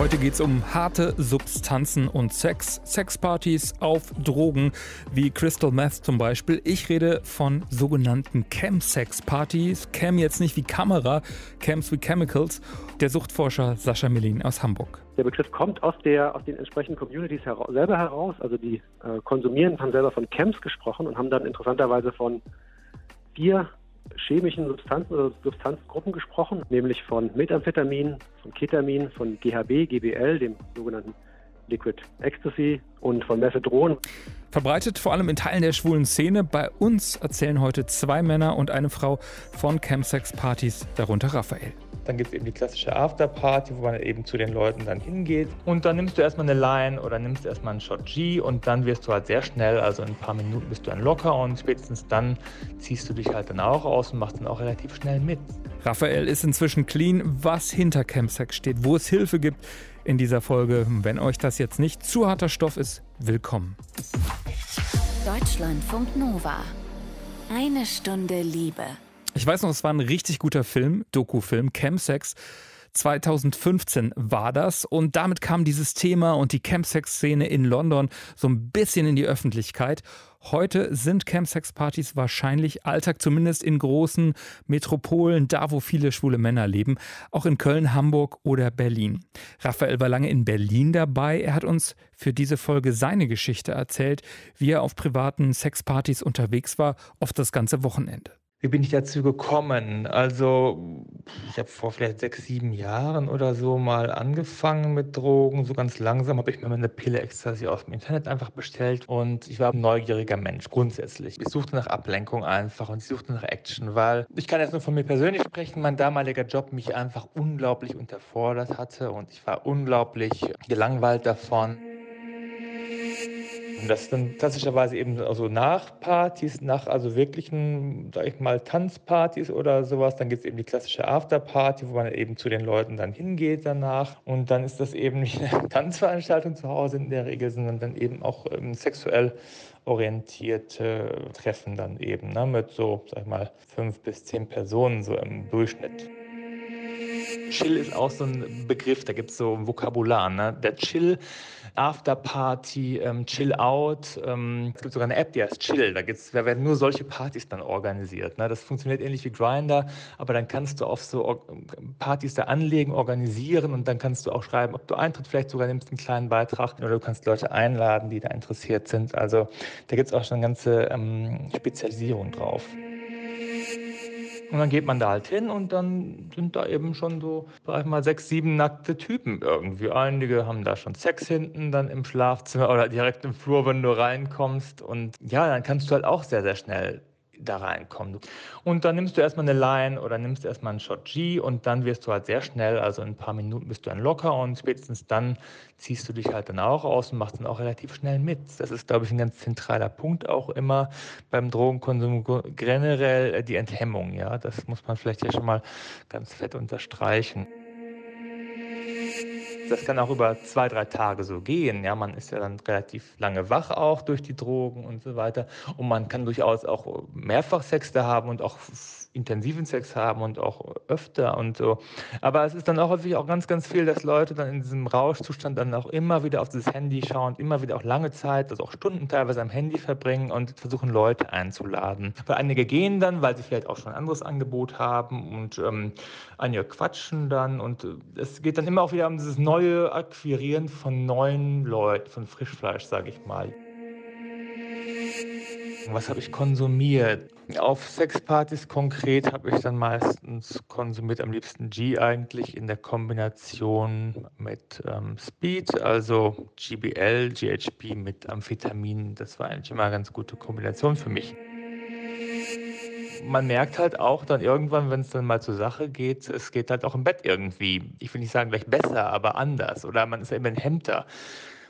Heute geht es um harte Substanzen und Sex, Sexpartys auf Drogen wie Crystal Meth zum Beispiel. Ich rede von sogenannten Chem-Sex-Partys. Chem jetzt nicht wie Kamera, Chems wie Chemicals. Der Suchtforscher Sascha Melin aus Hamburg. Der Begriff kommt aus, der, aus den entsprechenden Communities hera selber heraus. Also die äh, Konsumierenden haben selber von Chems gesprochen und haben dann interessanterweise von vier chemischen Substanzen oder Substanzgruppen gesprochen, nämlich von Methamphetamin, von Ketamin, von GHB, GBL, dem sogenannten Liquid Ecstasy und von Mephedron. Verbreitet vor allem in Teilen der schwulen Szene. Bei uns erzählen heute zwei Männer und eine Frau von Campsex-Partys, darunter Raphael. Dann gibt es eben die klassische Afterparty, wo man eben zu den Leuten dann hingeht. Und dann nimmst du erstmal eine Line oder nimmst erstmal einen Shot G und dann wirst du halt sehr schnell, also in ein paar Minuten bist du dann locker und spätestens dann ziehst du dich halt dann auch aus und machst dann auch relativ schnell mit. Raphael ist inzwischen clean, was hinter Campsex steht, wo es Hilfe gibt in dieser Folge. Wenn euch das jetzt nicht zu harter Stoff ist, willkommen. Deutschlandfunk Nova. Eine Stunde Liebe. Ich weiß noch, es war ein richtig guter Film, Doku-Film, Chemsex. 2015 war das und damit kam dieses Thema und die Chemsex-Szene in London so ein bisschen in die Öffentlichkeit. Heute sind Chemsex-Partys wahrscheinlich Alltag, zumindest in großen Metropolen, da wo viele schwule Männer leben, auch in Köln, Hamburg oder Berlin. Raphael war lange in Berlin dabei. Er hat uns für diese Folge seine Geschichte erzählt, wie er auf privaten Sexpartys unterwegs war, oft das ganze Wochenende. Wie bin ich dazu gekommen? Also, ich habe vor vielleicht sechs, sieben Jahren oder so mal angefangen mit Drogen. So ganz langsam habe ich mir eine Pille Ecstasy aus dem Internet einfach bestellt. Und ich war ein neugieriger Mensch, grundsätzlich. Ich suchte nach Ablenkung einfach und ich suchte nach Action, weil ich kann jetzt nur von mir persönlich sprechen, mein damaliger Job mich einfach unglaublich unterfordert hatte und ich war unglaublich gelangweilt davon. Und das dann klassischerweise eben also nach Partys, nach also wirklichen, sag ich mal, Tanzpartys oder sowas. Dann gibt es eben die klassische Afterparty, wo man eben zu den Leuten dann hingeht danach. Und dann ist das eben nicht eine Tanzveranstaltung zu Hause in der Regel, sondern dann eben auch ähm, sexuell orientierte Treffen dann eben, ne, mit so, sag ich mal, fünf bis zehn Personen so im Durchschnitt. Chill ist auch so ein Begriff, da gibt es so ein Vokabular. Ne? Der Chill, Afterparty, ähm, Chill Out. Ähm, es gibt sogar eine App, die heißt Chill. Da, gibt's, da werden nur solche Partys dann organisiert. Ne? Das funktioniert ähnlich wie Grinder, aber dann kannst du auf so Partys da anlegen, organisieren und dann kannst du auch schreiben, ob du Eintritt vielleicht sogar nimmst, einen kleinen Beitrag oder du kannst Leute einladen, die da interessiert sind. Also da gibt es auch schon eine ganze ähm, Spezialisierung drauf. Und dann geht man da halt hin und dann sind da eben schon so, sag ich mal, sechs, sieben nackte Typen irgendwie. Einige haben da schon Sex hinten dann im Schlafzimmer oder direkt im Flur, wenn du reinkommst. Und ja, dann kannst du halt auch sehr, sehr schnell da reinkommen. Und dann nimmst du erstmal eine Line oder nimmst erstmal einen Shot G und dann wirst du halt sehr schnell, also in ein paar Minuten bist du dann locker und spätestens dann ziehst du dich halt dann auch aus und machst dann auch relativ schnell mit. Das ist, glaube ich, ein ganz zentraler Punkt auch immer beim Drogenkonsum generell äh, die Enthemmung, ja. Das muss man vielleicht ja schon mal ganz fett unterstreichen. Das kann auch über zwei, drei Tage so gehen. Ja, man ist ja dann relativ lange wach auch durch die Drogen und so weiter. Und man kann durchaus auch mehrfach Sex haben und auch intensiven Sex haben und auch öfter und so. Aber es ist dann auch häufig auch ganz, ganz viel, dass Leute dann in diesem Rauschzustand dann auch immer wieder auf das Handy schauen, immer wieder auch lange Zeit, also auch Stunden teilweise am Handy verbringen und versuchen Leute einzuladen. Weil einige gehen dann, weil sie vielleicht auch schon ein anderes Angebot haben und ähm, einige quatschen dann und äh, es geht dann immer auch wieder um dieses neue Akquirieren von neuen Leuten, von Frischfleisch, sage ich mal. Was habe ich konsumiert? Auf Sexpartys konkret habe ich dann meistens konsumiert, am liebsten G eigentlich in der Kombination mit ähm, Speed, also GBL, GHB mit Amphetamin. Das war eigentlich immer eine ganz gute Kombination für mich. Man merkt halt auch dann irgendwann, wenn es dann mal zur Sache geht, es geht halt auch im Bett irgendwie. Ich will nicht sagen gleich besser, aber anders. Oder man ist ja immer ein Hemder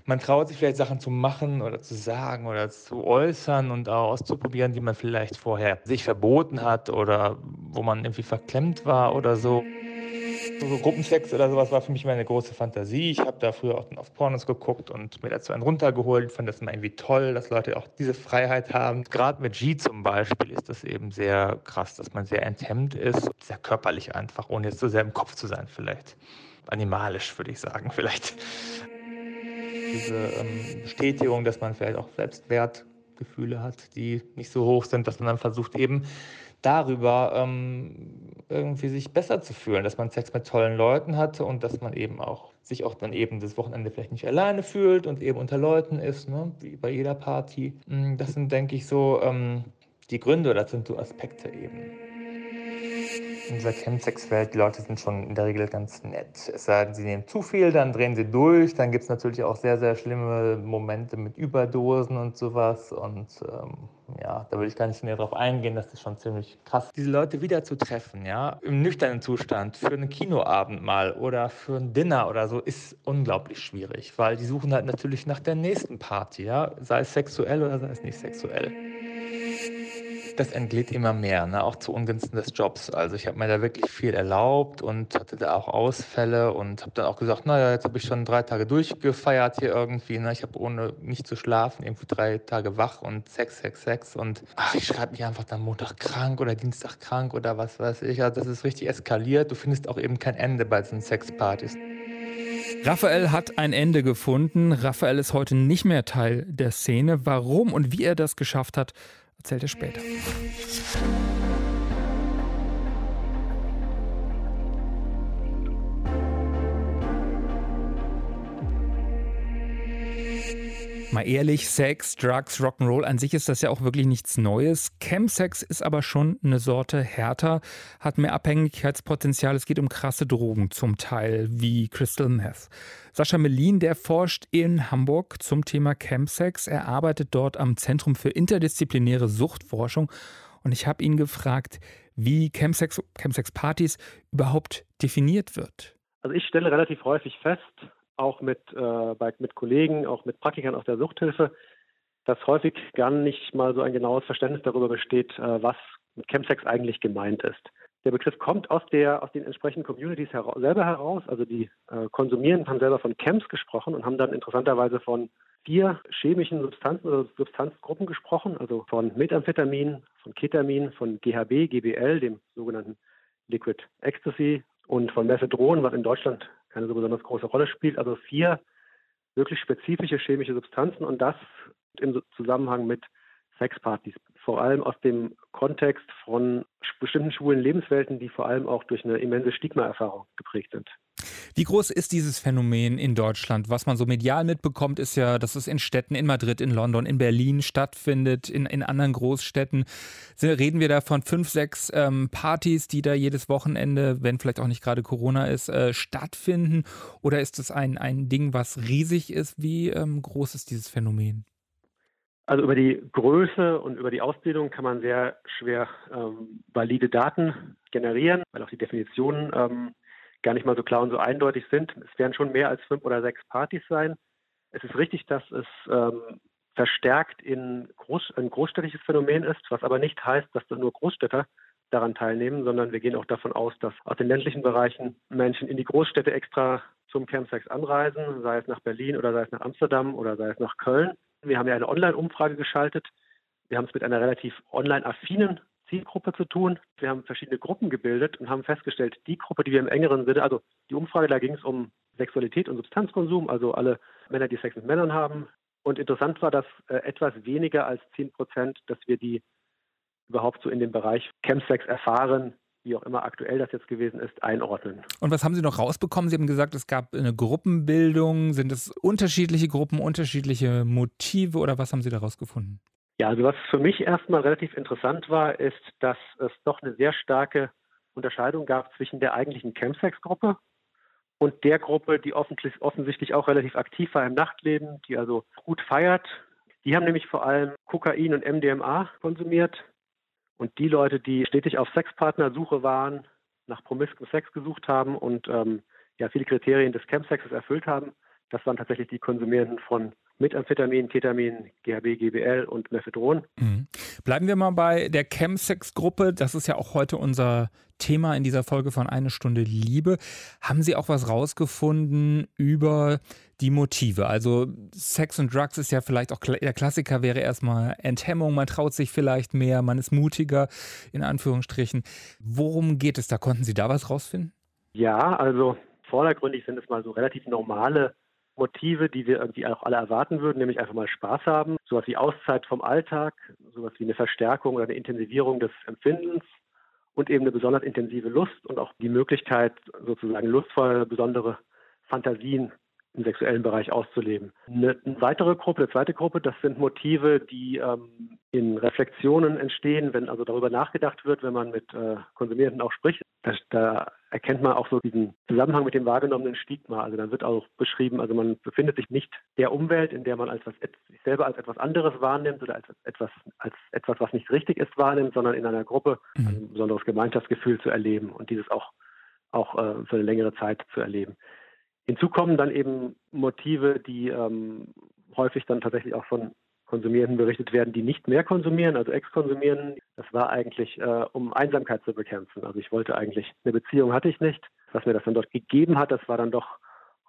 man traut sich vielleicht Sachen zu machen oder zu sagen oder zu äußern und auch auszuprobieren, die man vielleicht vorher sich verboten hat oder wo man irgendwie verklemmt war oder so. So Gruppensex oder sowas war für mich immer eine große Fantasie. Ich habe da früher auch auf Pornos geguckt und mir dazu einen runtergeholt. Ich fand das immer irgendwie toll, dass Leute auch diese Freiheit haben. Gerade mit G zum Beispiel ist das eben sehr krass, dass man sehr enthemmt ist, sehr körperlich einfach, ohne jetzt so sehr im Kopf zu sein vielleicht. Animalisch würde ich sagen vielleicht. Diese ähm, Bestätigung, dass man vielleicht auch Selbstwertgefühle hat, die nicht so hoch sind, dass man dann versucht eben darüber ähm, irgendwie sich besser zu fühlen, dass man Sex mit tollen Leuten hatte und dass man eben auch sich auch dann eben das Wochenende vielleicht nicht alleine fühlt und eben unter Leuten ist, ne? wie bei jeder Party. Mm, das sind, denke ich, so ähm, die Gründe oder das sind so Aspekte eben in dieser Chemsex-Welt, die Leute sind schon in der Regel ganz nett. Es sei denn, sie nehmen zu viel, dann drehen sie durch. Dann gibt es natürlich auch sehr, sehr schlimme Momente mit Überdosen und sowas. Und ähm, ja, da will ich gar nicht näher drauf eingehen. Das ist schon ziemlich krass. Diese Leute wieder zu treffen, ja, im nüchternen Zustand, für einen Kinoabend mal oder für ein Dinner oder so, ist unglaublich schwierig, weil die suchen halt natürlich nach der nächsten Party, ja, sei es sexuell oder sei es nicht sexuell das entgeht immer mehr, ne? auch zu Ungunsten des Jobs. Also ich habe mir da wirklich viel erlaubt und hatte da auch Ausfälle und habe dann auch gesagt, naja, jetzt habe ich schon drei Tage durchgefeiert hier irgendwie. Ne? Ich habe ohne nicht zu schlafen irgendwie drei Tage wach und Sex, Sex, Sex und ach, ich schreibe mich einfach dann Montag krank oder Dienstag krank oder was weiß ich. Also das ist richtig eskaliert. Du findest auch eben kein Ende bei diesen Sexpartys. Raphael hat ein Ende gefunden. Raphael ist heute nicht mehr Teil der Szene. Warum und wie er das geschafft hat, erzählt er später. Mal ehrlich, Sex, Drugs, Rock'n'Roll, an sich ist das ja auch wirklich nichts Neues. Chemsex ist aber schon eine Sorte härter, hat mehr Abhängigkeitspotenzial. Es geht um krasse Drogen zum Teil, wie Crystal Meth. Sascha Melin, der forscht in Hamburg zum Thema Chemsex. Er arbeitet dort am Zentrum für interdisziplinäre Suchtforschung. Und ich habe ihn gefragt, wie Chemsex, Chemsex-Partys überhaupt definiert wird. Also ich stelle relativ häufig fest, auch mit, äh, bei, mit Kollegen, auch mit Praktikern aus der Suchthilfe, dass häufig gar nicht mal so ein genaues Verständnis darüber besteht, äh, was mit Chemsex eigentlich gemeint ist. Der Begriff kommt aus, der, aus den entsprechenden Communities hera selber heraus. Also die äh, Konsumierenden haben selber von Chems gesprochen und haben dann interessanterweise von vier chemischen Substanzen oder Substanzgruppen gesprochen, also von Methamphetamin, von Ketamin, von GHB, GBL, dem sogenannten Liquid Ecstasy und von Methadron, was in Deutschland keine so besonders große Rolle spielt. Also vier wirklich spezifische chemische Substanzen und das im Zusammenhang mit Sexpartys. Vor allem aus dem Kontext von bestimmten schwulen Lebenswelten, die vor allem auch durch eine immense Stigma-Erfahrung geprägt sind. Wie groß ist dieses Phänomen in Deutschland? Was man so medial mitbekommt, ist ja, dass es in Städten, in Madrid, in London, in Berlin stattfindet, in, in anderen Großstädten. Reden wir da von fünf, sechs ähm, Partys, die da jedes Wochenende, wenn vielleicht auch nicht gerade Corona ist, äh, stattfinden? Oder ist es ein, ein Ding, was riesig ist? Wie ähm, groß ist dieses Phänomen? Also über die Größe und über die Ausbildung kann man sehr schwer ähm, valide Daten generieren, weil auch die Definitionen ähm, gar nicht mal so klar und so eindeutig sind. Es werden schon mehr als fünf oder sechs Partys sein. Es ist richtig, dass es ähm, verstärkt in Groß, ein großstädtisches Phänomen ist, was aber nicht heißt, dass nur Großstädter daran teilnehmen, sondern wir gehen auch davon aus, dass aus den ländlichen Bereichen Menschen in die Großstädte extra zum Campsex anreisen, sei es nach Berlin oder sei es nach Amsterdam oder sei es nach Köln. Wir haben ja eine Online-Umfrage geschaltet. Wir haben es mit einer relativ online-affinen Zielgruppe zu tun. Wir haben verschiedene Gruppen gebildet und haben festgestellt, die Gruppe, die wir im engeren Sinne, also die Umfrage, da ging es um Sexualität und Substanzkonsum, also alle Männer, die Sex mit Männern haben. Und interessant war, dass äh, etwas weniger als 10 Prozent, dass wir die überhaupt so in den Bereich Chemsex erfahren, wie auch immer aktuell das jetzt gewesen ist, einordnen. Und was haben Sie noch rausbekommen? Sie haben gesagt, es gab eine Gruppenbildung. Sind es unterschiedliche Gruppen, unterschiedliche Motive oder was haben Sie da rausgefunden? Ja, also was für mich erstmal relativ interessant war, ist, dass es doch eine sehr starke Unterscheidung gab zwischen der eigentlichen Chemsex-Gruppe und der Gruppe, die offensichtlich auch relativ aktiv war im Nachtleben, die also gut feiert. Die haben nämlich vor allem Kokain und MDMA konsumiert. Und die Leute, die stetig auf Sexpartnersuche waren, nach promiskem Sex gesucht haben und ähm, ja viele Kriterien des Chemsexes erfüllt haben, das waren tatsächlich die Konsumierenden von mit Amphetamin, Ketamin, GHB, GBL und Mephedron. Mhm. Bleiben wir mal bei der Chemsex-Gruppe. Das ist ja auch heute unser Thema in dieser Folge von Eine Stunde Liebe. Haben Sie auch was rausgefunden über die Motive? Also Sex und Drugs ist ja vielleicht auch der Klassiker wäre erstmal Enthemmung, man traut sich vielleicht mehr, man ist mutiger in Anführungsstrichen. Worum geht es da? Konnten Sie da was rausfinden? Ja, also vordergründig sind es mal so relativ normale Motive, die wir irgendwie auch alle erwarten würden, nämlich einfach mal Spaß haben. Sowas wie Auszeit vom Alltag, sowas wie eine Verstärkung oder eine Intensivierung des Empfindens und eben eine besonders intensive Lust und auch die Möglichkeit, sozusagen lustvolle, besondere Fantasien im sexuellen Bereich auszuleben. Eine, weitere Gruppe, eine zweite Gruppe, das sind Motive, die ähm, in Reflexionen entstehen, wenn also darüber nachgedacht wird, wenn man mit äh, Konsumierenden auch spricht. Da, da, erkennt man auch so diesen Zusammenhang mit dem wahrgenommenen Stigma. Also dann wird auch beschrieben, also man befindet sich nicht der Umwelt, in der man als was, sich selber als etwas anderes wahrnimmt oder als etwas, als etwas, was nicht richtig ist, wahrnimmt, sondern in einer Gruppe mhm. ein besonderes Gemeinschaftsgefühl zu erleben und dieses auch, auch äh, für eine längere Zeit zu erleben. Hinzu kommen dann eben Motive, die ähm, häufig dann tatsächlich auch von Konsumierenden berichtet werden, die nicht mehr konsumieren, also exkonsumieren. Das war eigentlich, äh, um Einsamkeit zu bekämpfen. Also ich wollte eigentlich, eine Beziehung hatte ich nicht. Was mir das dann dort gegeben hat, das war dann doch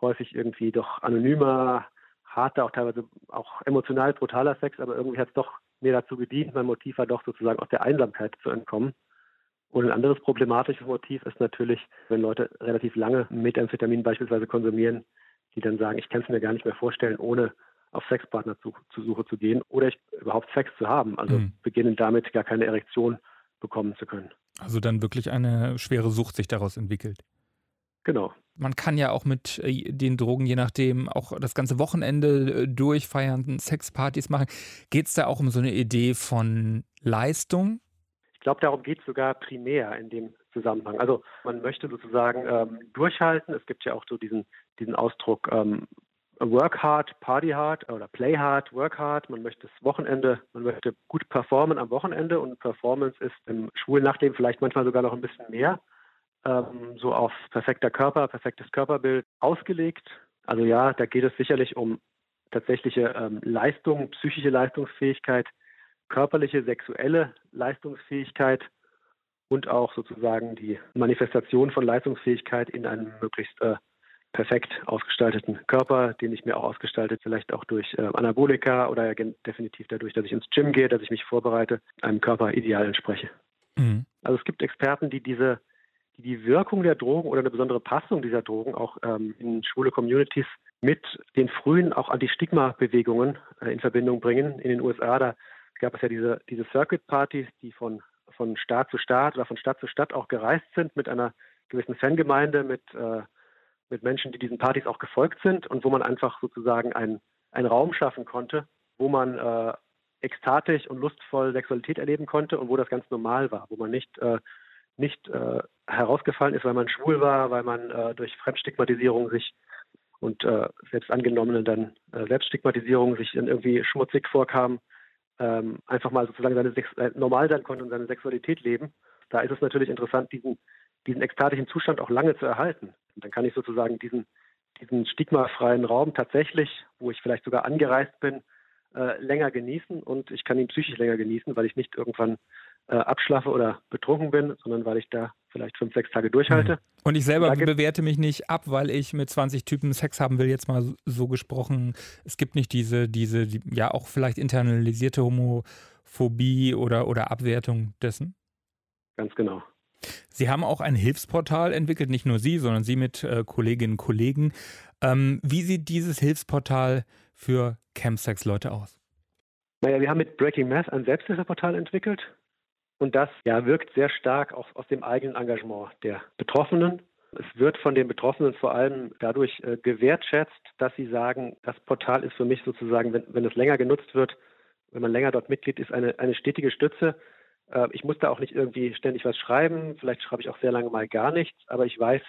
häufig irgendwie doch anonymer, harter, auch teilweise auch emotional brutaler Sex, aber irgendwie hat es doch mir dazu gedient, mein Motiv war doch sozusagen aus der Einsamkeit zu entkommen. Und ein anderes problematisches Motiv ist natürlich, wenn Leute relativ lange Methamphetamin beispielsweise konsumieren, die dann sagen, ich kann es mir gar nicht mehr vorstellen, ohne auf Sexpartner zu, zu Suche zu gehen oder ich, überhaupt Sex zu haben. Also mhm. beginnen damit gar keine Erektion bekommen zu können. Also dann wirklich eine schwere Sucht sich daraus entwickelt. Genau. Man kann ja auch mit äh, den Drogen, je nachdem, auch das ganze Wochenende äh, durchfeiern, Sexpartys machen. Geht es da auch um so eine Idee von Leistung? Ich glaube, darum geht es sogar primär in dem Zusammenhang. Also man möchte sozusagen ähm, durchhalten. Es gibt ja auch so diesen, diesen Ausdruck ähm, Work hard, Party hard oder Play hard, Work hard. Man möchte das Wochenende, man möchte gut performen am Wochenende und Performance ist im schwulen Nachtleben vielleicht manchmal sogar noch ein bisschen mehr. Ähm, so auf perfekter Körper, perfektes Körperbild ausgelegt. Also ja, da geht es sicherlich um tatsächliche ähm, Leistung, psychische Leistungsfähigkeit, körperliche, sexuelle Leistungsfähigkeit und auch sozusagen die Manifestation von Leistungsfähigkeit in einem möglichst äh, perfekt ausgestalteten Körper, den ich mir auch ausgestaltet, vielleicht auch durch äh, Anabolika oder definitiv dadurch, dass ich ins Gym gehe, dass ich mich vorbereite, einem Körper ideal entspreche. Mhm. Also es gibt Experten, die diese die die Wirkung der Drogen oder eine besondere Passung dieser Drogen auch ähm, in schwule Communities mit den frühen auch Anti-Stigma-Bewegungen äh, in Verbindung bringen. In den USA, da gab es ja diese, diese Circuit-Partys, die von, von Staat zu Staat oder von Stadt zu Stadt auch gereist sind mit einer gewissen Fangemeinde, mit, äh, mit Menschen, die diesen Partys auch gefolgt sind und wo man einfach sozusagen einen, einen Raum schaffen konnte, wo man äh, ekstatisch und lustvoll Sexualität erleben konnte und wo das ganz normal war, wo man nicht, äh, nicht äh, herausgefallen ist, weil man schwul war, weil man äh, durch Fremdstigmatisierung sich und äh, selbst angenommene dann äh, Selbststigmatisierung sich dann irgendwie schmutzig vorkam, ähm, einfach mal sozusagen seine Sex äh, normal sein konnte und seine Sexualität leben. Da ist es natürlich interessant, diesen, diesen ekstatischen Zustand auch lange zu erhalten. Und dann kann ich sozusagen diesen, diesen stigmafreien Raum tatsächlich, wo ich vielleicht sogar angereist bin, äh, länger genießen und ich kann ihn psychisch länger genießen, weil ich nicht irgendwann äh, abschlafe oder betrunken bin, sondern weil ich da vielleicht fünf, sechs Tage durchhalte. Mhm. Und ich selber bewerte mich nicht ab, weil ich mit 20 Typen Sex haben will, jetzt mal so gesprochen. Es gibt nicht diese, diese, die, ja auch vielleicht internalisierte Homophobie oder, oder Abwertung dessen. Ganz genau. Sie haben auch ein Hilfsportal entwickelt, nicht nur Sie, sondern Sie mit äh, Kolleginnen und Kollegen. Ähm, wie sieht dieses Hilfsportal für Campsex-Leute aus? Naja, wir haben mit Breaking Math ein Selbsthilfeportal entwickelt, und das ja, wirkt sehr stark auch aus dem eigenen Engagement der Betroffenen. Es wird von den Betroffenen vor allem dadurch äh, gewertschätzt, dass sie sagen, das Portal ist für mich sozusagen, wenn, wenn es länger genutzt wird, wenn man länger dort Mitglied ist, eine, eine stetige Stütze. Äh, ich muss da auch nicht irgendwie ständig was schreiben. Vielleicht schreibe ich auch sehr lange mal gar nichts, aber ich weiß,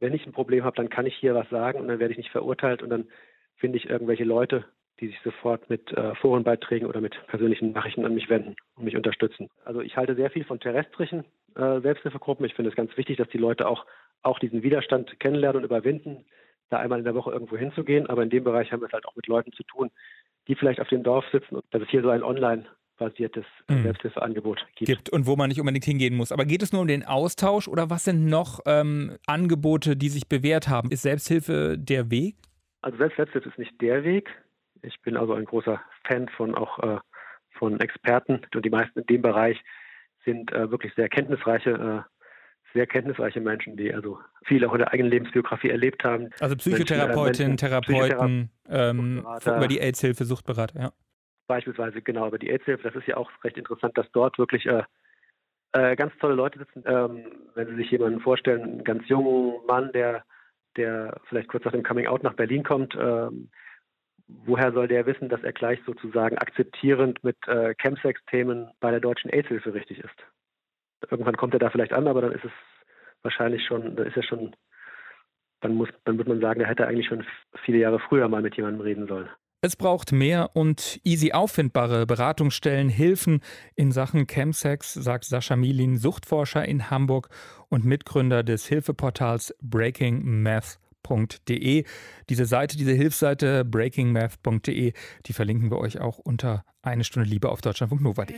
wenn ich ein Problem habe, dann kann ich hier was sagen und dann werde ich nicht verurteilt und dann finde ich irgendwelche Leute, die sich sofort mit äh, Forenbeiträgen oder mit persönlichen Nachrichten an mich wenden und mich unterstützen. Also ich halte sehr viel von terrestrischen äh, Selbsthilfegruppen. Ich finde es ganz wichtig, dass die Leute auch, auch diesen Widerstand kennenlernen und überwinden, da einmal in der Woche irgendwo hinzugehen. Aber in dem Bereich haben wir es halt auch mit Leuten zu tun, die vielleicht auf dem Dorf sitzen und dass es hier so ein online basiertes mhm. Selbsthilfeangebot gibt. gibt. Und wo man nicht unbedingt hingehen muss. Aber geht es nur um den Austausch oder was sind noch ähm, Angebote, die sich bewährt haben? Ist Selbsthilfe der Weg? Also Selbsthilfe ist nicht der Weg. Ich bin also ein großer Fan von auch äh, von Experten und die meisten in dem Bereich sind äh, wirklich sehr kenntnisreiche äh, sehr kenntnisreiche Menschen, die also viel auch in der eigenen Lebensbiografie erlebt haben. Also Psychotherapeutinnen, Therapeuten, ähm, über die AIDS-Hilfe, Suchtberater, ja. Beispielsweise, genau, über die AIDS-Hilfe. Das ist ja auch recht interessant, dass dort wirklich äh, äh, ganz tolle Leute sitzen. Ähm, wenn Sie sich jemanden vorstellen, einen ganz jungen Mann, der, der vielleicht kurz nach dem Coming-out nach Berlin kommt, ähm, woher soll der wissen, dass er gleich sozusagen akzeptierend mit äh, Chemsex-Themen bei der deutschen AIDS-Hilfe richtig ist? Irgendwann kommt er da vielleicht an, aber dann ist es wahrscheinlich schon, dann ist er schon, dann muss, dann wird man sagen, er hätte eigentlich schon viele Jahre früher mal mit jemandem reden sollen. Es braucht mehr und easy auffindbare Beratungsstellen, Hilfen in Sachen Chemsex, sagt Sascha Milin, Suchtforscher in Hamburg und Mitgründer des Hilfeportals breakingmath.de. Diese Seite, diese Hilfsseite breakingmath.de, die verlinken wir euch auch unter eine Stunde Liebe auf deutschlandfunknova.de.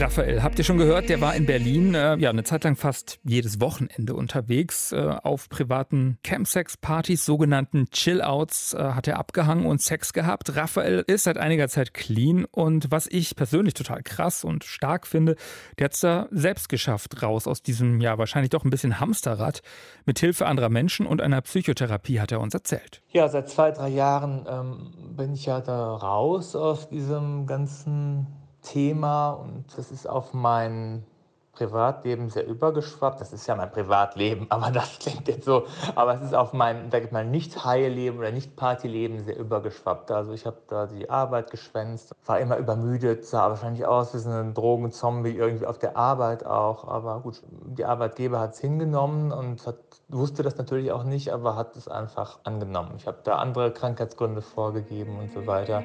Raphael, habt ihr schon gehört, der war in Berlin äh, ja eine Zeit lang fast jedes Wochenende unterwegs. Äh, auf privaten Campsex-Partys, sogenannten Chill-Outs, äh, hat er abgehangen und Sex gehabt. Raphael ist seit einiger Zeit clean und was ich persönlich total krass und stark finde, der hat es da selbst geschafft, raus aus diesem ja wahrscheinlich doch ein bisschen Hamsterrad. Mit Hilfe anderer Menschen und einer Psychotherapie hat er uns erzählt. Ja, seit zwei, drei Jahren ähm, bin ich ja da raus aus diesem ganzen Thema und das ist auf mein Privatleben sehr übergeschwappt. Das ist ja mein Privatleben, aber das klingt jetzt so. Aber es ist auf mein, sag ich mal, nicht High-Leben oder nicht Partyleben sehr übergeschwappt. Also ich habe da die Arbeit geschwänzt, war immer übermüdet, sah wahrscheinlich aus wie so ein Drogenzombie irgendwie auf der Arbeit auch. Aber gut, die Arbeitgeber hat es hingenommen und hat, wusste das natürlich auch nicht, aber hat es einfach angenommen. Ich habe da andere Krankheitsgründe vorgegeben und so weiter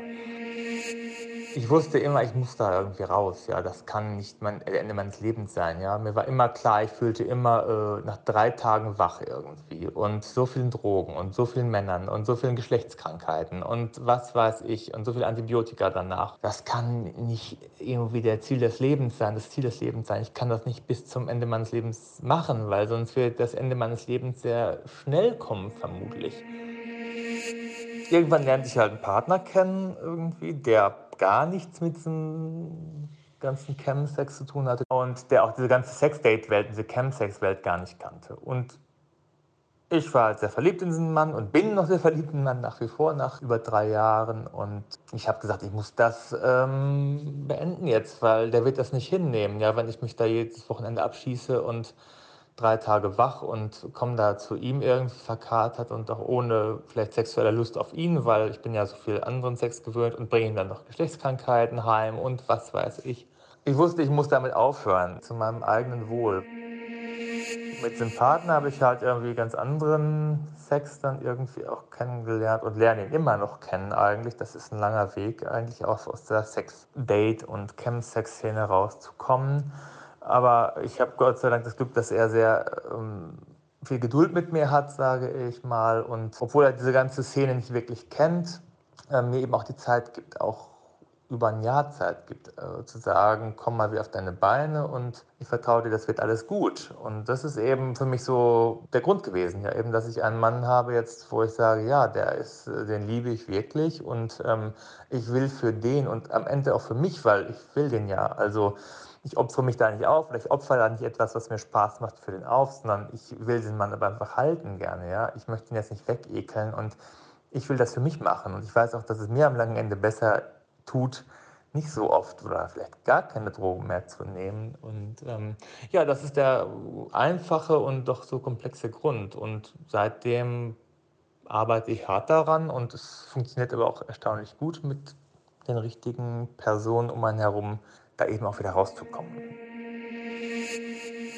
ich wusste immer, ich muss da irgendwie raus. Ja, das kann nicht mein Ende meines Lebens sein. Ja, mir war immer klar, ich fühlte immer äh, nach drei Tagen wach irgendwie und so vielen Drogen und so vielen Männern und so vielen Geschlechtskrankheiten und was weiß ich und so viele Antibiotika danach. Das kann nicht irgendwie der Ziel des Lebens sein, das Ziel des Lebens sein. Ich kann das nicht bis zum Ende meines Lebens machen, weil sonst wird das Ende meines Lebens sehr schnell kommen, vermutlich. Irgendwann lernte ich halt einen Partner kennen irgendwie, der gar nichts mit diesem ganzen Chemsex zu tun hatte und der auch diese ganze Sex-Date-Welt, diese Chemsex-Welt gar nicht kannte. Und ich war halt sehr verliebt in diesen Mann und bin noch sehr verliebt in den Mann nach wie vor, nach über drei Jahren. Und ich habe gesagt, ich muss das ähm, beenden jetzt, weil der wird das nicht hinnehmen, ja, wenn ich mich da jedes Wochenende abschieße und drei Tage wach und komme da zu ihm irgendwie verkatert und auch ohne vielleicht sexuelle Lust auf ihn, weil ich bin ja so viel anderen Sex gewöhnt und bringe ihm dann noch Geschlechtskrankheiten heim und was weiß ich. Ich wusste, ich muss damit aufhören, zu meinem eigenen Wohl. Mit dem Partner habe ich halt irgendwie ganz anderen Sex dann irgendwie auch kennengelernt und lerne ihn immer noch kennen eigentlich. Das ist ein langer Weg eigentlich auch aus der Sex-Date- und Chem-Sex-Szene rauszukommen. Aber ich habe Gott sei Dank das Glück, dass er sehr ähm, viel Geduld mit mir hat, sage ich mal. Und obwohl er diese ganze Szene nicht wirklich kennt, äh, mir eben auch die Zeit gibt, auch über ein Jahr Zeit gibt, äh, zu sagen, komm mal wieder auf deine Beine und ich vertraue dir, das wird alles gut. Und das ist eben für mich so der Grund gewesen, ja, eben, dass ich einen Mann habe jetzt, wo ich sage, ja, der ist, äh, den liebe ich wirklich und ähm, ich will für den und am Ende auch für mich, weil ich will den ja. Also ich opfere mich da nicht auf oder ich opfere da nicht etwas, was mir Spaß macht für den auf, sondern ich will den Mann aber einfach halten gerne. Ja? Ich möchte ihn jetzt nicht wegekeln und ich will das für mich machen. Und ich weiß auch, dass es mir am langen Ende besser tut, nicht so oft oder vielleicht gar keine Drogen mehr zu nehmen. Und ähm, ja, das ist der einfache und doch so komplexe Grund. Und seitdem arbeite ich hart daran und es funktioniert aber auch erstaunlich gut mit den richtigen Personen um einen herum, da eben auch wieder rauszukommen.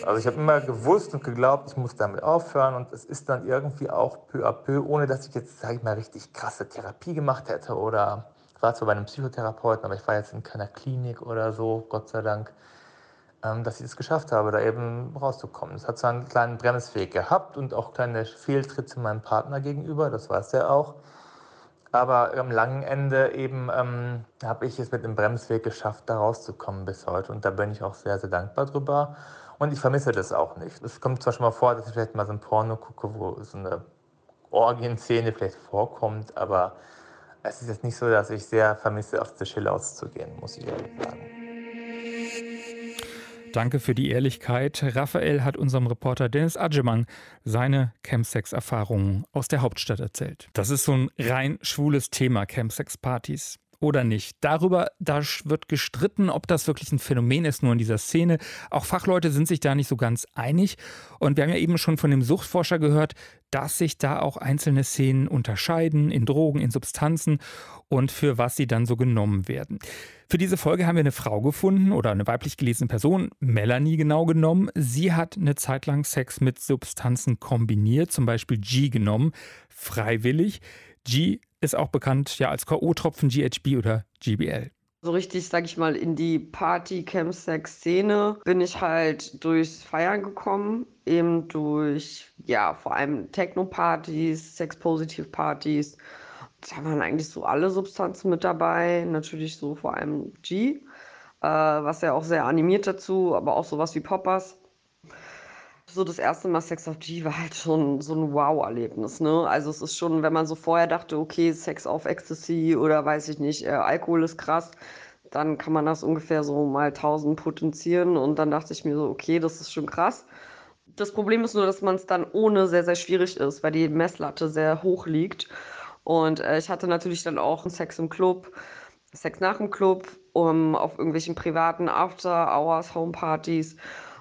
Also ich habe immer gewusst und geglaubt, ich muss damit aufhören und es ist dann irgendwie auch peu à peu, ohne dass ich jetzt, sage ich mal, richtig krasse Therapie gemacht hätte oder war zwar bei einem Psychotherapeuten, aber ich war jetzt in keiner Klinik oder so, Gott sei Dank, ähm, dass ich es geschafft habe, da eben rauszukommen. Es hat zwar einen kleinen Bremsweg gehabt und auch kleine Fehltritte meinem Partner gegenüber, das weiß er auch. Aber am langen Ende eben ähm, habe ich es mit dem Bremsweg geschafft, da rauszukommen bis heute. Und da bin ich auch sehr, sehr dankbar drüber. Und ich vermisse das auch nicht. Es kommt zwar schon mal vor, dass ich vielleicht mal so ein Porno gucke, wo so eine Orgienszene vielleicht vorkommt, aber es ist jetzt nicht so, dass ich sehr vermisse, auf die Schille auszugehen, muss ich ehrlich sagen. Danke für die Ehrlichkeit. Raphael hat unserem Reporter Dennis Adjeman seine Campsex-Erfahrungen aus der Hauptstadt erzählt. Das ist so ein rein schwules Thema, Campsex-Partys oder nicht. Darüber da wird gestritten, ob das wirklich ein Phänomen ist, nur in dieser Szene. Auch Fachleute sind sich da nicht so ganz einig. Und wir haben ja eben schon von dem Suchtforscher gehört, dass sich da auch einzelne Szenen unterscheiden in Drogen, in Substanzen und für was sie dann so genommen werden. Für diese Folge haben wir eine Frau gefunden oder eine weiblich gelesene Person, Melanie genau genommen. Sie hat eine Zeit lang Sex mit Substanzen kombiniert, zum Beispiel G genommen, freiwillig. G ist auch bekannt ja als K.O.-Tropfen GHB oder GBL. So richtig, sag ich mal, in die Party-Camp-Sex-Szene bin ich halt durchs Feiern gekommen, eben durch, ja, vor allem Techno-Partys, Sex-Positive-Partys. Da waren eigentlich so alle Substanzen mit dabei, natürlich so vor allem G, äh, was ja auch sehr animiert dazu, aber auch sowas wie Poppers so das erste Mal Sex auf G war halt schon so ein Wow-Erlebnis. Ne? Also es ist schon, wenn man so vorher dachte, okay, Sex auf Ecstasy oder weiß ich nicht, äh, Alkohol ist krass, dann kann man das ungefähr so mal 1000 potenzieren und dann dachte ich mir so, okay, das ist schon krass. Das Problem ist nur, dass man es dann ohne sehr, sehr schwierig ist, weil die Messlatte sehr hoch liegt. Und äh, ich hatte natürlich dann auch Sex im Club, Sex nach dem Club, um, auf irgendwelchen privaten After-Hours, Homepartys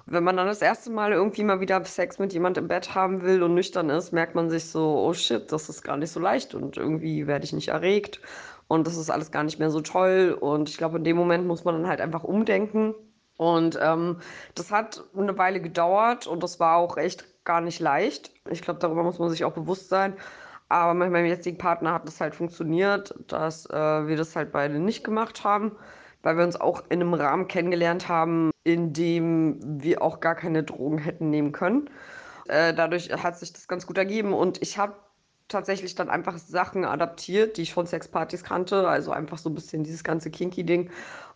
wenn man dann das erste Mal irgendwie mal wieder Sex mit jemand im Bett haben will und nüchtern ist, merkt man sich so, oh shit, das ist gar nicht so leicht und irgendwie werde ich nicht erregt und das ist alles gar nicht mehr so toll. Und ich glaube, in dem Moment muss man dann halt einfach umdenken. Und ähm, das hat eine Weile gedauert und das war auch echt gar nicht leicht. Ich glaube, darüber muss man sich auch bewusst sein. Aber mit meinem jetzigen Partner hat das halt funktioniert, dass äh, wir das halt beide nicht gemacht haben weil wir uns auch in einem Rahmen kennengelernt haben, in dem wir auch gar keine Drogen hätten nehmen können. Äh, dadurch hat sich das ganz gut ergeben und ich habe tatsächlich dann einfach Sachen adaptiert, die ich von Sexpartys kannte, also einfach so ein bisschen dieses ganze Kinky-Ding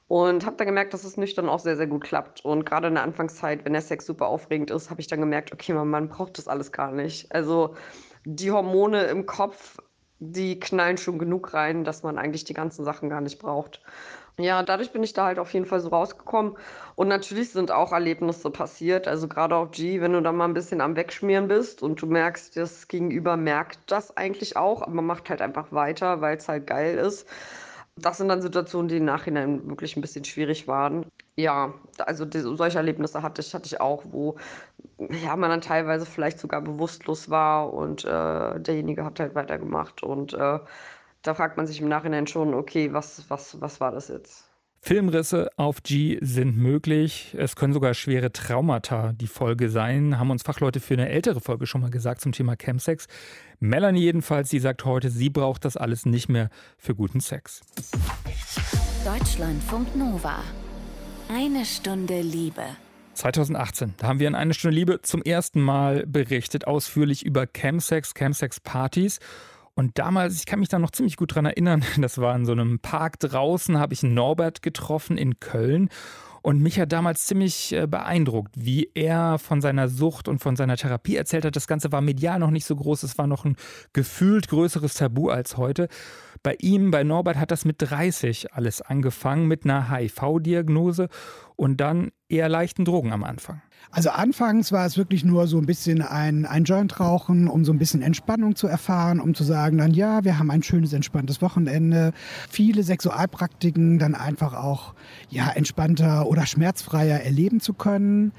und habe dann gemerkt, dass es nüchtern auch sehr, sehr gut klappt. Und gerade in der Anfangszeit, wenn der Sex super aufregend ist, habe ich dann gemerkt, okay, man, man braucht das alles gar nicht. Also die Hormone im Kopf, die knallen schon genug rein, dass man eigentlich die ganzen Sachen gar nicht braucht. Ja, dadurch bin ich da halt auf jeden Fall so rausgekommen. Und natürlich sind auch Erlebnisse passiert. Also gerade auf G, wenn du da mal ein bisschen am Wegschmieren bist und du merkst, das Gegenüber merkt das eigentlich auch, aber man macht halt einfach weiter, weil es halt geil ist. Das sind dann Situationen, die im Nachhinein wirklich ein bisschen schwierig waren. Ja, also solche Erlebnisse hatte ich, hatte ich auch, wo ja, man dann teilweise vielleicht sogar bewusstlos war und äh, derjenige hat halt weitergemacht und äh, da fragt man sich im Nachhinein schon, okay, was, was, was war das jetzt? Filmrisse auf G sind möglich. Es können sogar schwere Traumata die Folge sein, haben uns Fachleute für eine ältere Folge schon mal gesagt zum Thema Chemsex. Melanie jedenfalls, die sagt heute, sie braucht das alles nicht mehr für guten Sex. Deutschlandfunk Nova. Eine Stunde Liebe. 2018, da haben wir in Eine Stunde Liebe zum ersten Mal berichtet, ausführlich über Chemsex, Chemsex-Partys. Und damals, ich kann mich da noch ziemlich gut dran erinnern, das war in so einem Park draußen, habe ich Norbert getroffen in Köln. Und mich hat damals ziemlich äh, beeindruckt, wie er von seiner Sucht und von seiner Therapie erzählt hat. Das Ganze war medial noch nicht so groß, es war noch ein gefühlt größeres Tabu als heute. Bei ihm, bei Norbert, hat das mit 30 alles angefangen, mit einer HIV-Diagnose und dann eher leichten Drogen am Anfang. Also anfangs war es wirklich nur so ein bisschen ein, ein Joint rauchen, um so ein bisschen Entspannung zu erfahren, um zu sagen dann, ja, wir haben ein schönes, entspanntes Wochenende. Viele Sexualpraktiken dann einfach auch, ja, entspannter oder schmerzfreier erleben zu können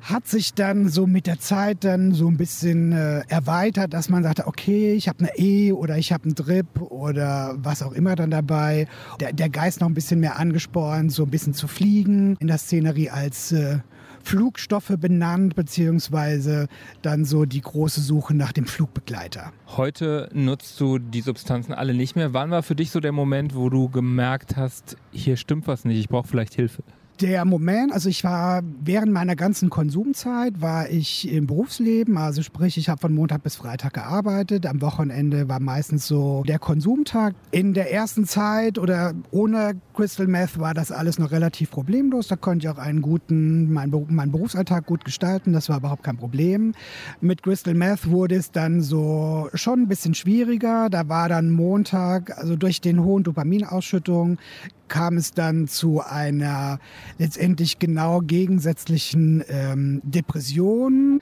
hat sich dann so mit der Zeit dann so ein bisschen äh, erweitert, dass man sagte, okay, ich habe eine E oder ich habe einen Drip oder was auch immer dann dabei. Der, der Geist noch ein bisschen mehr angespornt, so ein bisschen zu fliegen in der Szenerie als äh, Flugstoffe benannt, beziehungsweise dann so die große Suche nach dem Flugbegleiter. Heute nutzt du die Substanzen alle nicht mehr. Wann war für dich so der Moment, wo du gemerkt hast, hier stimmt was nicht, ich brauche vielleicht Hilfe? Der Moment, also ich war während meiner ganzen Konsumzeit, war ich im Berufsleben, also sprich, ich habe von Montag bis Freitag gearbeitet. Am Wochenende war meistens so der Konsumtag. In der ersten Zeit oder ohne Crystal Meth war das alles noch relativ problemlos. Da konnte ich auch einen guten, meinen, meinen Berufsalltag gut gestalten. Das war überhaupt kein Problem. Mit Crystal Meth wurde es dann so schon ein bisschen schwieriger. Da war dann Montag, also durch den hohen Dopaminausschüttung, kam es dann zu einer letztendlich genau gegensätzlichen ähm, Depression.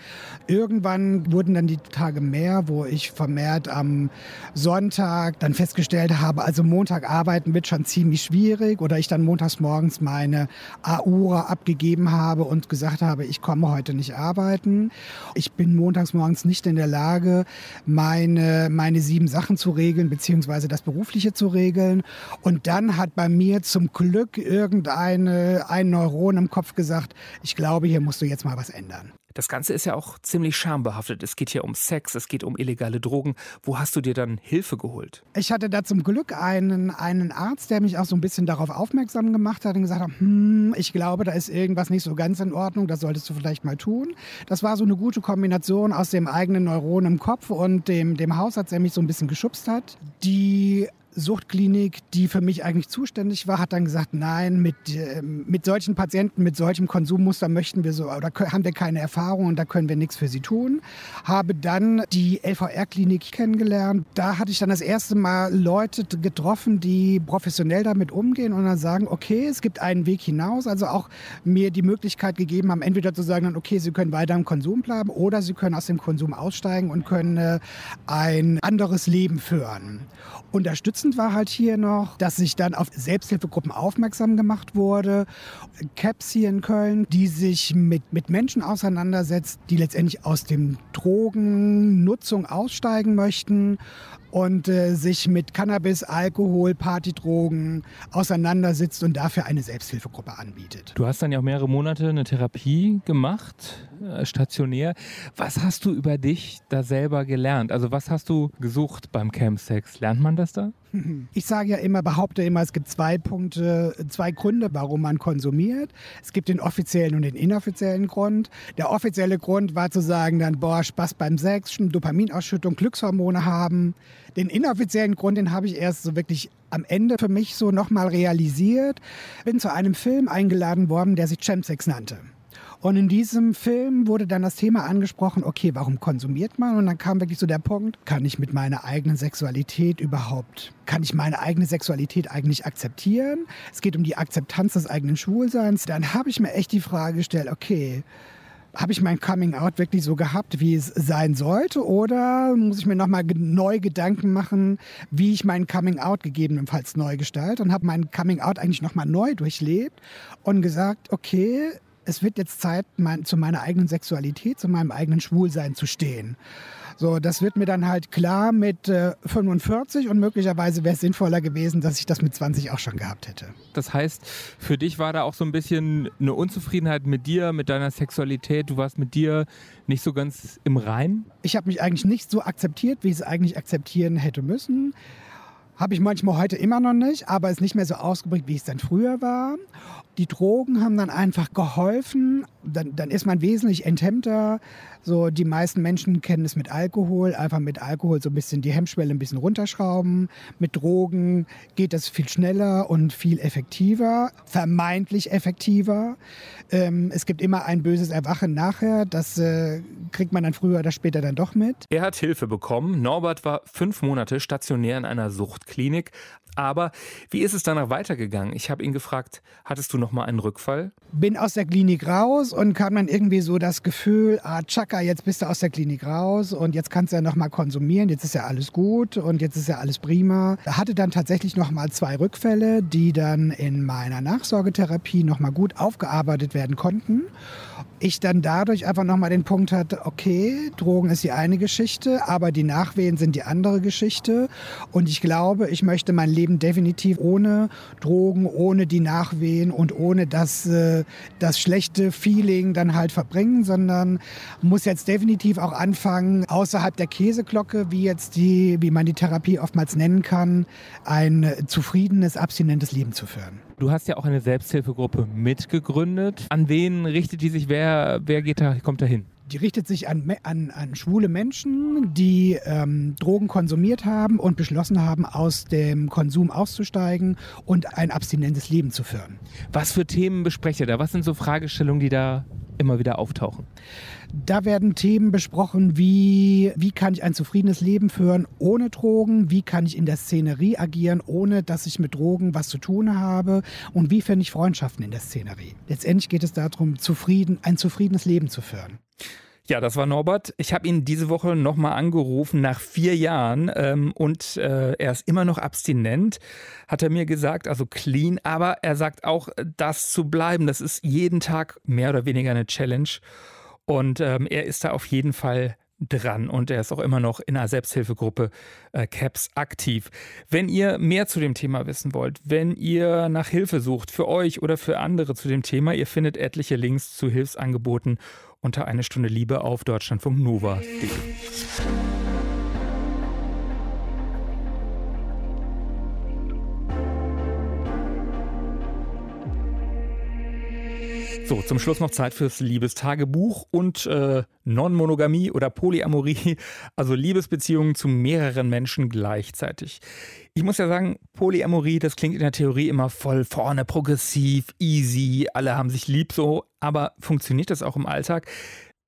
Irgendwann wurden dann die Tage mehr, wo ich vermehrt am Sonntag dann festgestellt habe, also Montag arbeiten wird schon ziemlich schwierig oder ich dann montags morgens meine Aura abgegeben habe und gesagt habe, ich komme heute nicht arbeiten. Ich bin montags morgens nicht in der Lage, meine, meine sieben Sachen zu regeln, beziehungsweise das Berufliche zu regeln. Und dann hat bei mir mir zum Glück irgendeine ein Neuron im Kopf gesagt, ich glaube, hier musst du jetzt mal was ändern. Das Ganze ist ja auch ziemlich schambehaftet. Es geht hier um Sex, es geht um illegale Drogen. Wo hast du dir dann Hilfe geholt? Ich hatte da zum Glück einen, einen Arzt, der mich auch so ein bisschen darauf aufmerksam gemacht hat und gesagt hat, hm, ich glaube, da ist irgendwas nicht so ganz in Ordnung, das solltest du vielleicht mal tun. Das war so eine gute Kombination aus dem eigenen Neuron im Kopf und dem, dem Hausarzt, der mich so ein bisschen geschubst hat. Die Suchtklinik, die für mich eigentlich zuständig war, hat dann gesagt, nein, mit, äh, mit solchen Patienten, mit solchem Konsummuster möchten wir so, oder haben wir keine Erfahrung und da können wir nichts für sie tun. Habe dann die LVR-Klinik kennengelernt. Da hatte ich dann das erste Mal Leute getroffen, die professionell damit umgehen und dann sagen, okay, es gibt einen Weg hinaus. Also auch mir die Möglichkeit gegeben haben, entweder zu sagen, okay, sie können weiter im Konsum bleiben oder sie können aus dem Konsum aussteigen und können äh, ein anderes Leben führen. Unterstützend war halt hier noch, dass sich dann auf Selbsthilfegruppen aufmerksam gemacht wurde. CAPS hier in Köln, die sich mit, mit Menschen auseinandersetzt, die letztendlich aus dem Drogennutzung aussteigen möchten und äh, sich mit Cannabis, Alkohol, Partydrogen auseinandersetzt und dafür eine Selbsthilfegruppe anbietet. Du hast dann ja auch mehrere Monate eine Therapie gemacht, äh, stationär. Was hast du über dich da selber gelernt? Also was hast du gesucht beim Camp Sex? Lernt man das da? Ich sage ja immer, behaupte immer, es gibt zwei Punkte, zwei Gründe, warum man konsumiert. Es gibt den offiziellen und den inoffiziellen Grund. Der offizielle Grund war zu sagen, dann, boah, Spaß beim Sex, Dopaminausschüttung, Glückshormone haben. Den inoffiziellen Grund, den habe ich erst so wirklich am Ende für mich so nochmal realisiert. Bin zu einem Film eingeladen worden, der sich Chemsex nannte. Und in diesem Film wurde dann das Thema angesprochen, okay, warum konsumiert man? Und dann kam wirklich so der Punkt, kann ich mit meiner eigenen Sexualität überhaupt, kann ich meine eigene Sexualität eigentlich akzeptieren? Es geht um die Akzeptanz des eigenen Schwulseins. Dann habe ich mir echt die Frage gestellt, okay, habe ich mein Coming Out wirklich so gehabt, wie es sein sollte? Oder muss ich mir nochmal neu Gedanken machen, wie ich mein Coming Out gegebenenfalls neu gestalte? Und habe mein Coming Out eigentlich nochmal neu durchlebt und gesagt, okay, es wird jetzt Zeit, mein, zu meiner eigenen Sexualität, zu meinem eigenen Schwulsein zu stehen. So, das wird mir dann halt klar mit äh, 45 und möglicherweise wäre es sinnvoller gewesen, dass ich das mit 20 auch schon gehabt hätte. Das heißt, für dich war da auch so ein bisschen eine Unzufriedenheit mit dir, mit deiner Sexualität. Du warst mit dir nicht so ganz im Rein? Ich habe mich eigentlich nicht so akzeptiert, wie ich es eigentlich akzeptieren hätte müssen. Habe ich manchmal heute immer noch nicht, aber ist nicht mehr so ausgeprägt, wie es dann früher war. Die Drogen haben dann einfach geholfen. Dann, dann ist man wesentlich enthemmter. So, die meisten Menschen kennen es mit Alkohol. Einfach mit Alkohol so ein bisschen die Hemmschwelle ein bisschen runterschrauben. Mit Drogen geht das viel schneller und viel effektiver. Vermeintlich effektiver. Ähm, es gibt immer ein böses Erwachen nachher. Das äh, kriegt man dann früher oder später dann doch mit. Er hat Hilfe bekommen. Norbert war fünf Monate stationär in einer Suchtklinik. Aber wie ist es danach weitergegangen? Ich habe ihn gefragt, hattest du noch mal einen Rückfall? Bin aus der Klinik raus und kam dann irgendwie so das Gefühl, ah, Chaka, jetzt bist du aus der Klinik raus und jetzt kannst du ja noch mal konsumieren, jetzt ist ja alles gut und jetzt ist ja alles prima. Hatte dann tatsächlich noch mal zwei Rückfälle, die dann in meiner Nachsorgetherapie noch mal gut aufgearbeitet werden konnten. Ich dann dadurch einfach nochmal den Punkt hatte, okay, Drogen ist die eine Geschichte, aber die Nachwehen sind die andere Geschichte. Und ich glaube, ich möchte mein Leben definitiv ohne Drogen, ohne die Nachwehen und ohne das, äh, das schlechte Feeling dann halt verbringen, sondern muss jetzt definitiv auch anfangen, außerhalb der Käseglocke, wie jetzt die, wie man die Therapie oftmals nennen kann, ein zufriedenes, abstinentes Leben zu führen. Du hast ja auch eine Selbsthilfegruppe mitgegründet. An wen richtet die sich? Wer, wer geht da, kommt da hin? Die richtet sich an, an, an schwule Menschen, die ähm, Drogen konsumiert haben und beschlossen haben, aus dem Konsum auszusteigen und ein abstinentes Leben zu führen. Was für Themen besprecht ihr da? Was sind so Fragestellungen, die da immer wieder auftauchen? Da werden Themen besprochen wie, wie kann ich ein zufriedenes Leben führen ohne Drogen, wie kann ich in der Szenerie agieren, ohne dass ich mit Drogen was zu tun habe und wie finde ich Freundschaften in der Szenerie. Letztendlich geht es darum, zufrieden, ein zufriedenes Leben zu führen. Ja, das war Norbert. Ich habe ihn diese Woche nochmal angerufen nach vier Jahren ähm, und äh, er ist immer noch abstinent, hat er mir gesagt, also clean, aber er sagt auch, das zu bleiben, das ist jeden Tag mehr oder weniger eine Challenge. Und ähm, er ist da auf jeden Fall dran und er ist auch immer noch in einer Selbsthilfegruppe äh, CAPS aktiv. Wenn ihr mehr zu dem Thema wissen wollt, wenn ihr nach Hilfe sucht für euch oder für andere zu dem Thema, ihr findet etliche Links zu Hilfsangeboten unter eine Stunde Liebe auf deutschlandfunknova.de. So, zum Schluss noch Zeit fürs Liebestagebuch und äh, Non-Monogamie oder Polyamorie, also Liebesbeziehungen zu mehreren Menschen gleichzeitig. Ich muss ja sagen, Polyamorie, das klingt in der Theorie immer voll vorne, progressiv, easy, alle haben sich lieb so, aber funktioniert das auch im Alltag?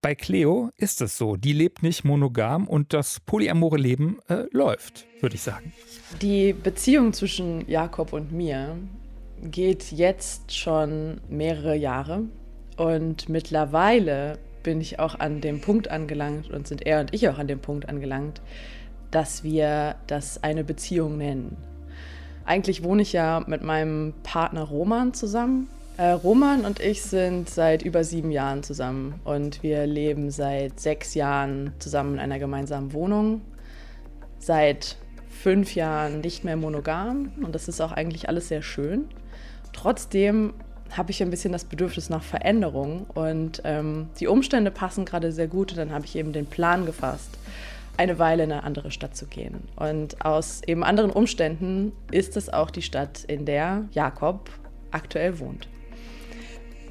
Bei Cleo ist es so, die lebt nicht monogam und das polyamore Leben äh, läuft, würde ich sagen. Die Beziehung zwischen Jakob und mir geht jetzt schon mehrere Jahre und mittlerweile bin ich auch an dem Punkt angelangt und sind er und ich auch an dem Punkt angelangt, dass wir das eine Beziehung nennen. Eigentlich wohne ich ja mit meinem Partner Roman zusammen. Äh, Roman und ich sind seit über sieben Jahren zusammen und wir leben seit sechs Jahren zusammen in einer gemeinsamen Wohnung. Seit fünf Jahren nicht mehr monogam und das ist auch eigentlich alles sehr schön. Trotzdem habe ich ein bisschen das Bedürfnis nach Veränderung und ähm, die Umstände passen gerade sehr gut und dann habe ich eben den Plan gefasst, eine Weile in eine andere Stadt zu gehen. Und aus eben anderen Umständen ist es auch die Stadt, in der Jakob aktuell wohnt.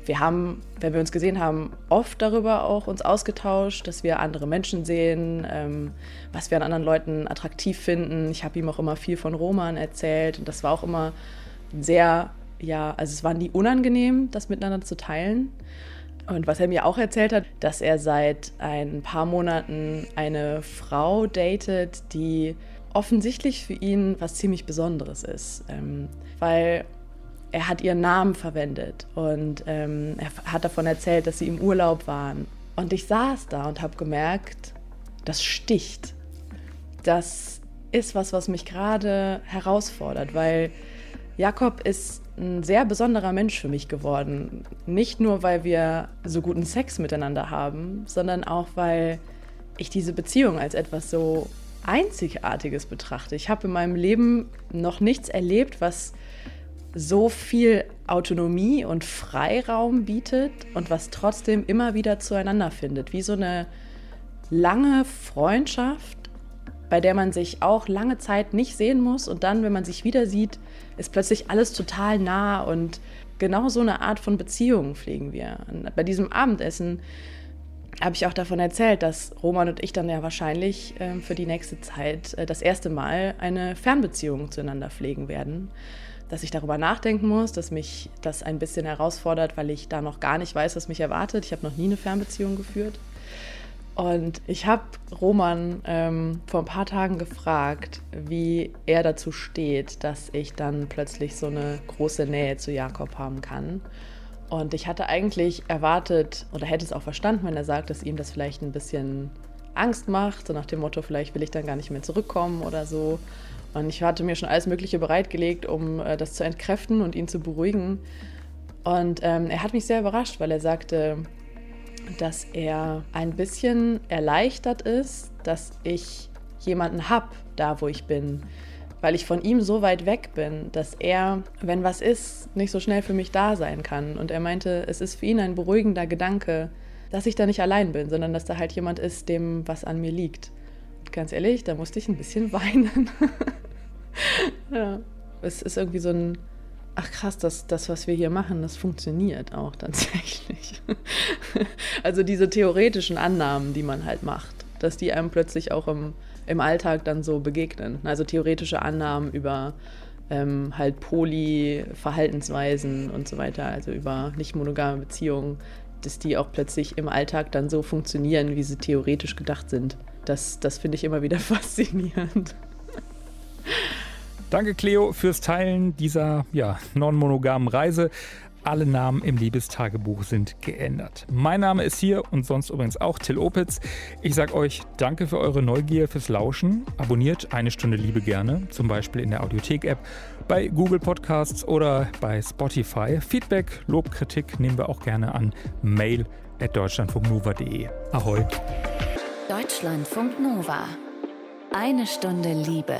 Wir haben, wenn wir uns gesehen haben, oft darüber auch uns ausgetauscht, dass wir andere Menschen sehen, ähm, was wir an anderen Leuten attraktiv finden. Ich habe ihm auch immer viel von Roman erzählt und das war auch immer sehr ja, also es war nie unangenehm, das miteinander zu teilen. Und was er mir auch erzählt hat, dass er seit ein paar Monaten eine Frau datet, die offensichtlich für ihn was ziemlich Besonderes ist. Ähm, weil er hat ihren Namen verwendet und ähm, er hat davon erzählt, dass sie im Urlaub waren. Und ich saß da und habe gemerkt, das sticht. Das ist was, was mich gerade herausfordert, weil Jakob ist ein sehr besonderer Mensch für mich geworden. Nicht nur, weil wir so guten Sex miteinander haben, sondern auch, weil ich diese Beziehung als etwas so Einzigartiges betrachte. Ich habe in meinem Leben noch nichts erlebt, was so viel Autonomie und Freiraum bietet und was trotzdem immer wieder zueinander findet. Wie so eine lange Freundschaft, bei der man sich auch lange Zeit nicht sehen muss und dann, wenn man sich wieder sieht, ist plötzlich alles total nah und genau so eine Art von Beziehung pflegen wir. Und bei diesem Abendessen habe ich auch davon erzählt, dass Roman und ich dann ja wahrscheinlich äh, für die nächste Zeit äh, das erste Mal eine Fernbeziehung zueinander pflegen werden. Dass ich darüber nachdenken muss, dass mich das ein bisschen herausfordert, weil ich da noch gar nicht weiß, was mich erwartet. Ich habe noch nie eine Fernbeziehung geführt. Und ich habe Roman ähm, vor ein paar Tagen gefragt, wie er dazu steht, dass ich dann plötzlich so eine große Nähe zu Jakob haben kann. Und ich hatte eigentlich erwartet oder hätte es auch verstanden, wenn er sagt, dass ihm das vielleicht ein bisschen Angst macht, so nach dem Motto, vielleicht will ich dann gar nicht mehr zurückkommen oder so. Und ich hatte mir schon alles Mögliche bereitgelegt, um äh, das zu entkräften und ihn zu beruhigen. Und ähm, er hat mich sehr überrascht, weil er sagte, dass er ein bisschen erleichtert ist, dass ich jemanden habe, da wo ich bin. Weil ich von ihm so weit weg bin, dass er, wenn was ist, nicht so schnell für mich da sein kann. Und er meinte, es ist für ihn ein beruhigender Gedanke, dass ich da nicht allein bin, sondern dass da halt jemand ist, dem was an mir liegt. Und ganz ehrlich, da musste ich ein bisschen weinen. ja. Es ist irgendwie so ein ach krass, das, das, was wir hier machen, das funktioniert auch tatsächlich. also diese theoretischen Annahmen, die man halt macht, dass die einem plötzlich auch im, im Alltag dann so begegnen. Also theoretische Annahmen über ähm, halt Poly-Verhaltensweisen und so weiter, also über nicht monogame Beziehungen, dass die auch plötzlich im Alltag dann so funktionieren, wie sie theoretisch gedacht sind. Das, das finde ich immer wieder faszinierend. Danke, Cleo, fürs Teilen dieser ja, non-monogamen Reise. Alle Namen im Liebestagebuch sind geändert. Mein Name ist hier und sonst übrigens auch Till Opitz. Ich sage euch danke für eure Neugier, fürs Lauschen. Abonniert eine Stunde Liebe gerne, zum Beispiel in der Audiothek-App, bei Google Podcasts oder bei Spotify. Feedback, Lob, Kritik nehmen wir auch gerne an mail at deutschlandfunknova.de. Ahoi. Deutschlandfunk Nova. Eine Stunde Liebe.